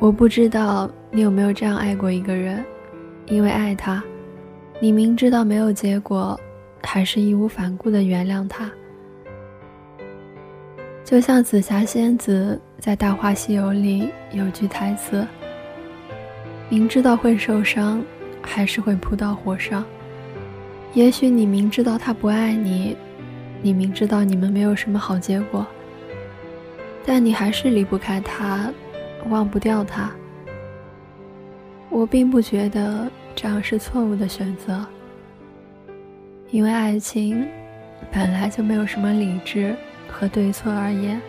我不知道你有没有这样爱过一个人，因为爱他，你明知道没有结果，还是义无反顾地原谅他。就像紫霞仙子在《大话西游》里有句台词：“明知道会受伤，还是会扑到火上。”也许你明知道他不爱你，你明知道你们没有什么好结果，但你还是离不开他。忘不掉他，我并不觉得这样是错误的选择，因为爱情本来就没有什么理智和对错而言。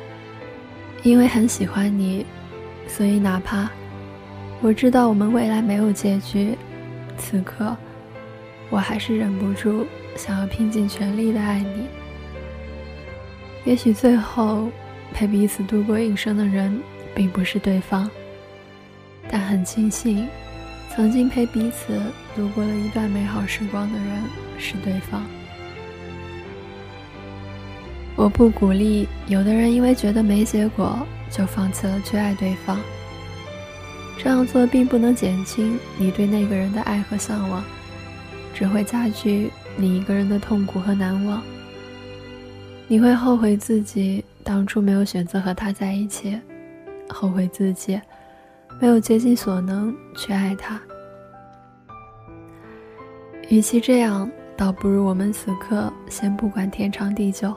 因为很喜欢你，所以哪怕我知道我们未来没有结局，此刻我还是忍不住想要拼尽全力的爱你。也许最后陪彼此度过一生的人。并不是对方，但很庆幸，曾经陪彼此度过了一段美好时光的人是对方。我不鼓励有的人因为觉得没结果就放弃了去爱对方。这样做并不能减轻你对那个人的爱和向往，只会加剧你一个人的痛苦和难忘。你会后悔自己当初没有选择和他在一起。后悔自己没有竭尽所能去爱他，与其这样，倒不如我们此刻先不管天长地久，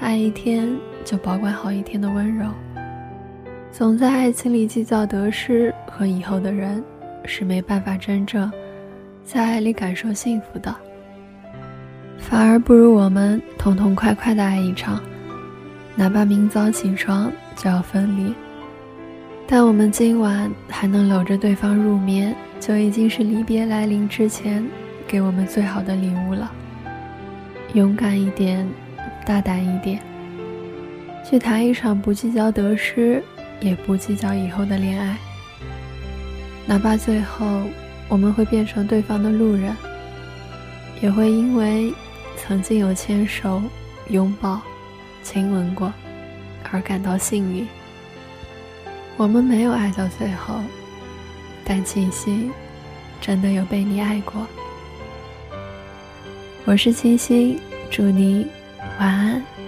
爱一天就保管好一天的温柔。总在爱情里计较得失和以后的人，是没办法真正在爱里感受幸福的。反而不如我们痛痛快快的爱一场。哪怕明早起床就要分离，但我们今晚还能搂着对方入眠，就已经是离别来临之前给我们最好的礼物了。勇敢一点，大胆一点，去谈一场不计较得失，也不计较以后的恋爱。哪怕最后我们会变成对方的路人，也会因为曾经有牵手、拥抱。亲吻过，而感到幸运。我们没有爱到最后，但庆幸真的有被你爱过。我是清新，祝你晚安。